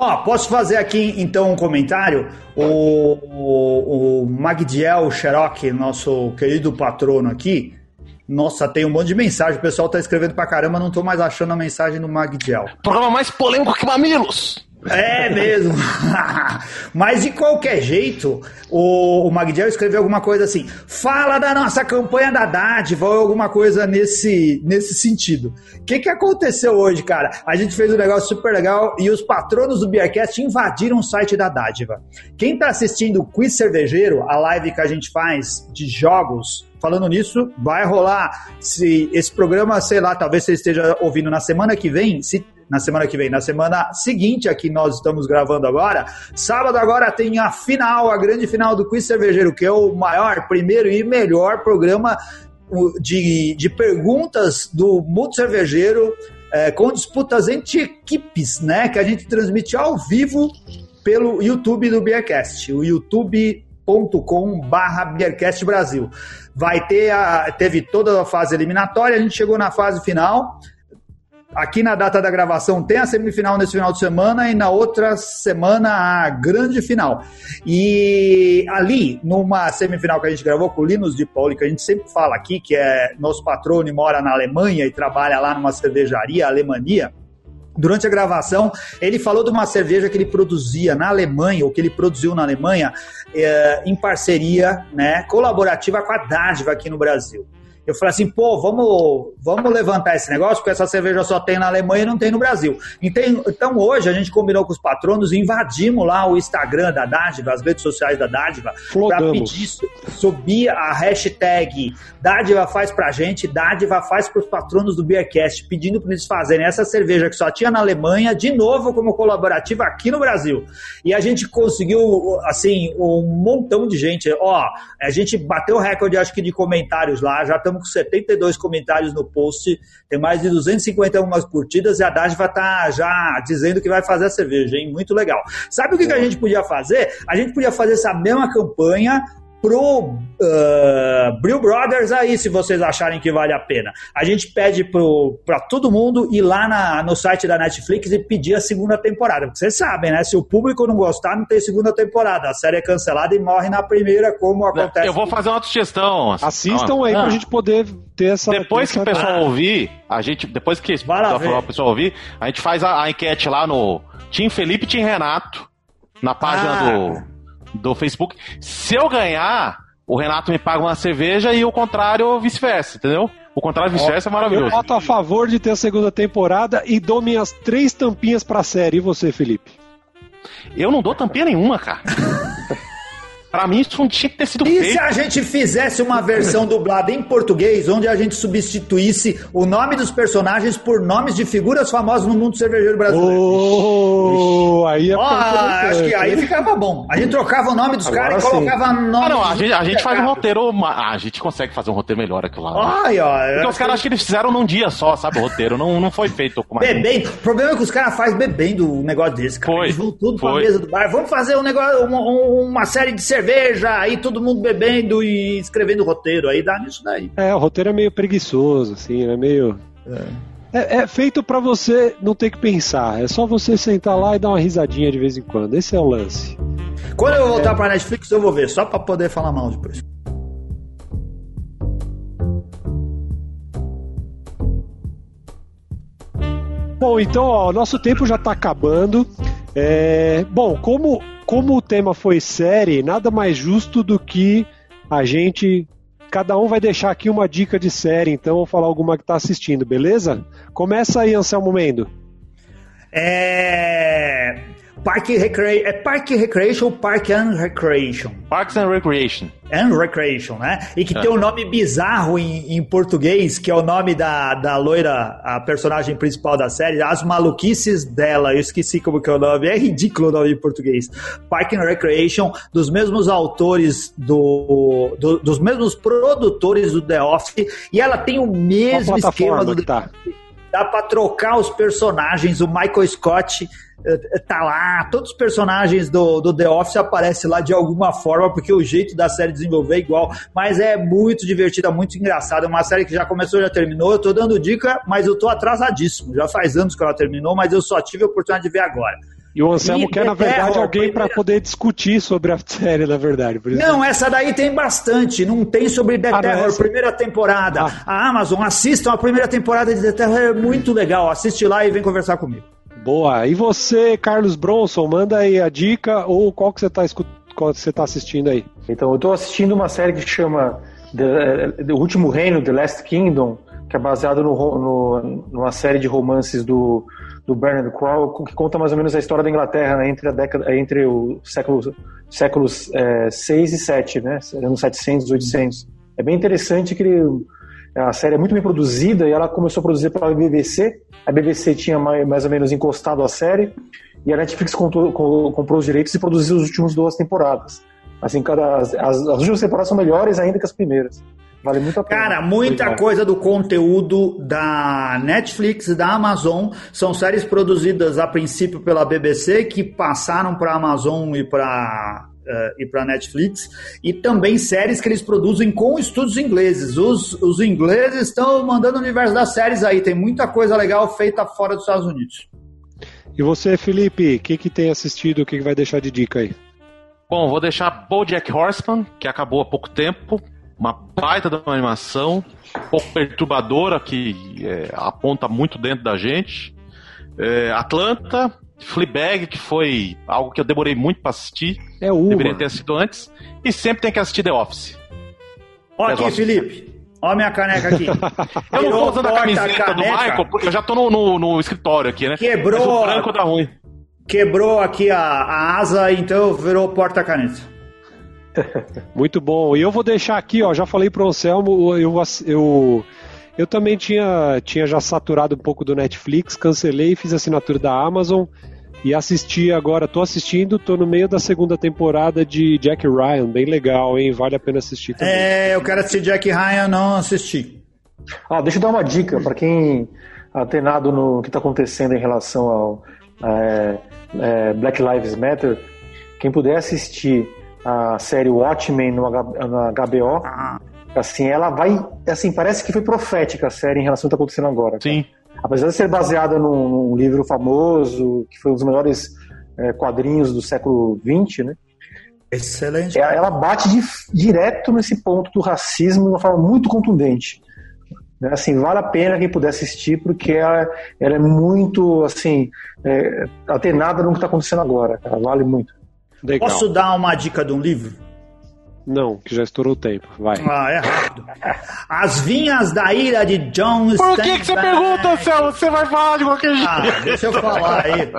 Ó, posso fazer aqui então um comentário? O, o, o Magdiel Cherokee, nosso querido patrono aqui, nossa, tem um monte de mensagem. O pessoal tá escrevendo pra caramba, não tô mais achando a mensagem do Magdiel. Programa mais polêmico que Mamilos! É mesmo. Mas de qualquer jeito, o, o Magdiel escreveu alguma coisa assim: fala da nossa campanha da dádiva ou alguma coisa nesse, nesse sentido. O que, que aconteceu hoje, cara? A gente fez um negócio super legal e os patronos do Beercast invadiram o site da dádiva. Quem tá assistindo o Quiz Cervejeiro, a live que a gente faz de jogos, falando nisso, vai rolar. Se esse programa, sei lá, talvez você esteja ouvindo na semana que vem, se na semana que vem. Na semana seguinte, aqui nós estamos gravando agora, sábado agora tem a final, a grande final do Quiz Cervejeiro, que é o maior, primeiro e melhor programa de, de perguntas do mundo cervejeiro, é, com disputas entre equipes, né? Que a gente transmite ao vivo pelo YouTube do Beercast, o youtube.com barra Beercast Brasil. Vai ter a, teve toda a fase eliminatória, a gente chegou na fase final, Aqui na data da gravação tem a semifinal nesse final de semana e na outra semana a grande final. E ali, numa semifinal que a gente gravou com o Linus de Pauli, que a gente sempre fala aqui, que é nosso patrono e mora na Alemanha e trabalha lá numa cervejaria, Alemania. Durante a gravação, ele falou de uma cerveja que ele produzia na Alemanha, ou que ele produziu na Alemanha, é, em parceria né, colaborativa com a Dádiva aqui no Brasil. Eu falei assim, pô, vamos, vamos levantar esse negócio, porque essa cerveja só tem na Alemanha e não tem no Brasil. Então, então hoje a gente combinou com os patronos e invadimos lá o Instagram da Dádiva, as redes sociais da Dádiva, para pedir, subir a hashtag Dádiva faz pra gente, Dádiva faz pros patronos do Beercast, pedindo para eles fazerem essa cerveja que só tinha na Alemanha, de novo como colaborativa aqui no Brasil. E a gente conseguiu, assim, um montão de gente. Ó, a gente bateu o recorde, acho que, de comentários lá, já estamos estamos com 72 comentários no post, tem mais de 251 curtidas e a Dádiva tá já dizendo que vai fazer a cerveja, hein? Muito legal. Sabe o que, que a gente podia fazer? A gente podia fazer essa mesma campanha pro uh, Brew Brothers aí, se vocês acharem que vale a pena. A gente pede para todo mundo ir lá na, no site da Netflix e pedir a segunda temporada. Porque vocês sabem, né? Se o público não gostar, não tem segunda temporada. A série é cancelada e morre na primeira, como acontece. Eu vou fazer uma sugestão. Assistam aí ah. pra gente poder ter essa. Depois que o pessoal ouvir, a gente. Depois que o pessoal ouvir, a gente faz a, a enquete lá no Tim Felipe e Tim Renato. Na página ah. do do Facebook. Se eu ganhar, o Renato me paga uma cerveja e o contrário, vice-versa, entendeu? O contrário, vice-versa é maravilhoso. Eu voto a favor de ter a segunda temporada e dou minhas três tampinhas pra série. E você, Felipe? Eu não dou tampinha nenhuma, cara. Pra mim, isso não tinha que ter sido e feito. E se a gente fizesse uma versão dublada em português, onde a gente substituísse o nome dos personagens por nomes de figuras famosas no mundo cervejeiro brasileiro? Oh, aí é oh, acho que aí ficava bom. A gente trocava o nome dos caras e colocava nome. Ah, não, a gente, a gente faz um roteiro. A gente consegue fazer um roteiro melhor aquilo lá. Ai, ó, Porque os caras acho que eles fizeram num dia só, sabe? O roteiro. Não, não foi feito com mais. Bebendo. O problema é que os caras fazem bebendo um negócio desse, cara. Foi, eles vão tudo foi. pra mesa do bar. Vamos fazer um negócio, uma, uma série de cerveja cerveja, aí todo mundo bebendo e escrevendo roteiro, aí dá nisso daí. É, o roteiro é meio preguiçoso, assim, é meio. É. É, é feito para você não ter que pensar, é só você sentar lá e dar uma risadinha de vez em quando. Esse é o lance. Quando eu voltar é. pra Netflix, eu vou ver, só pra poder falar mal depois. Bom, então, ó, nosso tempo já tá acabando. É, bom, como, como o tema foi série, nada mais justo do que a gente. Cada um vai deixar aqui uma dica de série, então vou falar alguma que está assistindo, beleza? Começa aí, Anselmo Mendo. É. Park Recreation. É Park Recreation ou Park and Recreation? Parks and Recreation. And Recreation, né? E que é. tem um nome bizarro em, em, português, que é o nome da, da loira, a personagem principal da série, As Maluquices dela. Eu esqueci como que é o nome. É ridículo o nome em português. Park and Recreation, dos mesmos autores do, do dos mesmos produtores do The Office, e ela tem o mesmo esquema do. Tá? Dá para trocar os personagens, o Michael Scott eh, tá lá, todos os personagens do, do The Office aparecem lá de alguma forma, porque o jeito da série desenvolver é igual, mas é muito divertida, muito engraçada, é uma série que já começou, já terminou, eu tô dando dica, mas eu tô atrasadíssimo, já faz anos que ela terminou, mas eu só tive a oportunidade de ver agora. E o Anselmo e quer, na verdade, Terror, alguém para poder discutir sobre a série, na verdade. Não, essa daí tem bastante. Não tem sobre The ah, Terror, primeira temporada. Ah. A Amazon, assistam a primeira temporada de The Terror, é muito legal. Assiste lá e vem conversar comigo. Boa. E você, Carlos Bronson, manda aí a dica ou qual que você está qual você tá assistindo aí? Então, eu estou assistindo uma série que chama The, The Último Reino, The Last Kingdom, que é baseado no, no, numa série de romances do do Bernard Crow, que conta mais ou menos a história da Inglaterra né, entre a década, entre o século, séculos é, 6 e 7, né, anos 700 e 800. É bem interessante que ele, a série é muito bem produzida e ela começou a produzir pela BBC. A BBC tinha mais, mais ou menos encostado a série e a Netflix comprou, os direitos e produziu as últimas duas temporadas. Assim, cada, as, as últimas temporadas são melhores ainda que as primeiras. Vale muito a pena. Cara, muita Obrigado. coisa do conteúdo da Netflix e da Amazon são séries produzidas a princípio pela BBC que passaram para a Amazon e para uh, eh, e para Netflix e também séries que eles produzem com estúdios ingleses. Os, os ingleses estão mandando o universo das séries aí. Tem muita coisa legal feita fora dos Estados Unidos. E você, Felipe, o que, que tem assistido? O que, que vai deixar de dica aí? Bom, vou deixar BoJack Horseman, que acabou há pouco tempo uma baita de uma animação, um pouco perturbadora, que é, aponta muito dentro da gente. É, Atlanta, Fleabag, que foi algo que eu demorei muito para assistir. É uma. Deveria ter assistido antes. E sempre tem que assistir The Office. Olha aqui, Felipe. Olha a minha caneca aqui. eu não tô usando a camiseta do Michael, porque eu já tô no, no, no escritório aqui, né? Quebrou. Mas o branco dá ruim. Quebrou aqui a, a asa, então virou porta-caneta. Muito bom. E eu vou deixar aqui, ó, já falei para o Anselmo, eu, eu, eu também tinha, tinha já saturado um pouco do Netflix, cancelei, fiz assinatura da Amazon e assisti agora, tô assistindo, tô no meio da segunda temporada de Jack Ryan, bem legal, hein? Vale a pena assistir também. É, eu quero assistir Jack Ryan, não assisti. Ah, deixa eu dar uma dica para quem atenado no que está acontecendo em relação ao é, é, Black Lives Matter, quem puder assistir a série Watchmen no, HBO, ah. assim, ela vai, assim, parece que foi profética a série em relação ao que está acontecendo agora. Sim. Apesar de ser baseada num, num, livro famoso, que foi um dos melhores é, quadrinhos do século XX, né? Excelente. Ela, ela bate de, direto nesse ponto do racismo de uma forma muito contundente. Né? Assim, vale a pena quem puder assistir, porque ela, ela é muito, assim, é, atenada no que está acontecendo agora. Cara. Vale muito. Legal. Posso dar uma dica de um livro? Não, que já estourou o tempo. Vai. Ah, é rápido. As Vinhas da Ira de John Por que, que você pergunta, Céu? Você vai falar de qualquer jeito. Ah, deixa eu falar aí.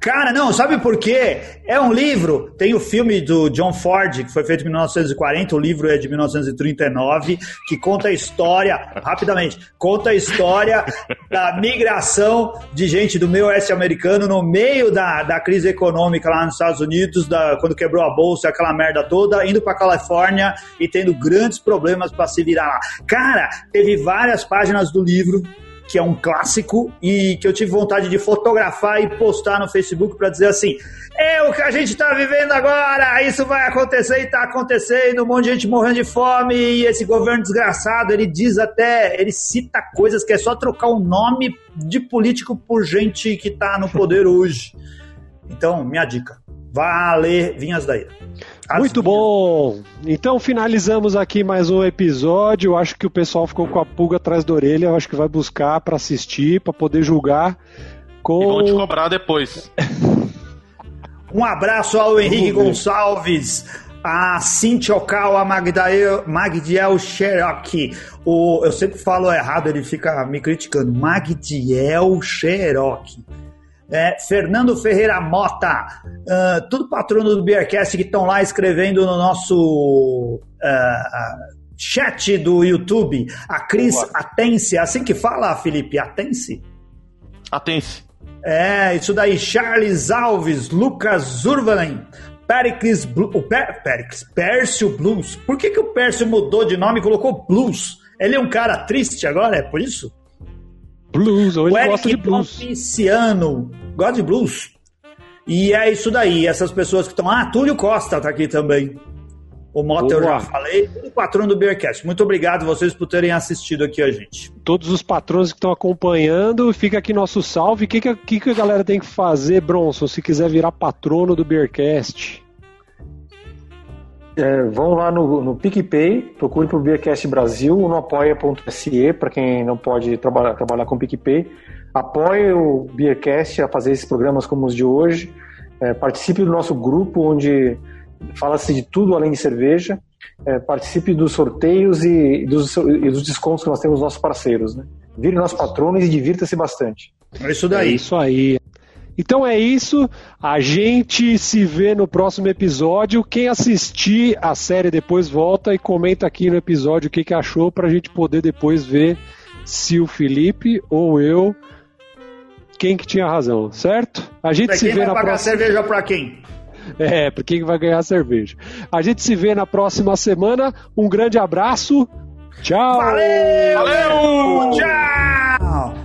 Cara, não, sabe por quê? É um livro, tem o filme do John Ford, que foi feito em 1940, o livro é de 1939, que conta a história, rapidamente, conta a história da migração de gente do meio oeste americano no meio da, da crise econômica lá nos Estados Unidos, da, quando quebrou a bolsa, aquela merda toda, indo para Califórnia e tendo grandes problemas para se virar lá. Cara, teve várias páginas do livro que é um clássico e que eu tive vontade de fotografar e postar no Facebook para dizer assim: é o que a gente está vivendo agora, isso vai acontecer e está acontecendo, um monte de gente morrendo de fome e esse governo desgraçado, ele diz até, ele cita coisas que é só trocar o nome de político por gente que está no poder hoje. Então, minha dica, vá ler Vinhas da Ira. Muito bom! Então finalizamos aqui mais um episódio. Eu acho que o pessoal ficou com a pulga atrás da orelha. Eu acho que vai buscar para assistir, para poder julgar. Com... E vão te cobrar depois. um abraço ao Henrique Gonçalves, a Cintia Okawa, Magdiel, Magdiel Cherokee. O, eu sempre falo errado, ele fica me criticando. Magdiel Cherokee é, Fernando Ferreira Mota, uh, tudo patrono do Beercast que estão lá escrevendo no nosso uh, chat do YouTube. A Cris. Atense, é assim que fala, Felipe? Atense? Atense. É, isso daí. Charles Alves, Lucas Zurvalen, Pericles, o per, Pericles, Pércio Blues. Por que, que o Pércio mudou de nome e colocou Blues? Ele é um cara triste agora, é por isso? Blues, hoje o Eric gosta de blues. Pompiciano, gosta de blues. E é isso daí, essas pessoas que estão. Ah, Túlio Costa tá aqui também. O Mota eu já falei, o patrão do Beercast. Muito obrigado vocês por terem assistido aqui a gente. Todos os patrões que estão acompanhando, fica aqui nosso salve. O que, que, que a galera tem que fazer, Bronson, se quiser virar patrono do Beercast? É, vão lá no, no PicPay, procure por Beercast Brasil, no apoia.se, para quem não pode trabalhar, trabalhar com PicPay. Apoie o Beercast a fazer esses programas como os de hoje. É, participe do nosso grupo, onde fala-se de tudo além de cerveja. É, participe dos sorteios e dos, e dos, descontos que nós temos nos nossos parceiros. Né? Vire nossos patronos e divirta-se bastante. É isso daí. É isso aí. Então é isso. A gente se vê no próximo episódio. Quem assistir a série depois volta e comenta aqui no episódio o que, que achou para a gente poder depois ver se o Felipe ou eu quem que tinha razão, certo? A gente se vê na próxima. cerveja para quem? É, por quem vai ganhar a cerveja. A gente se vê na próxima semana. Um grande abraço. Tchau. Valeu! Valeu! Tchau!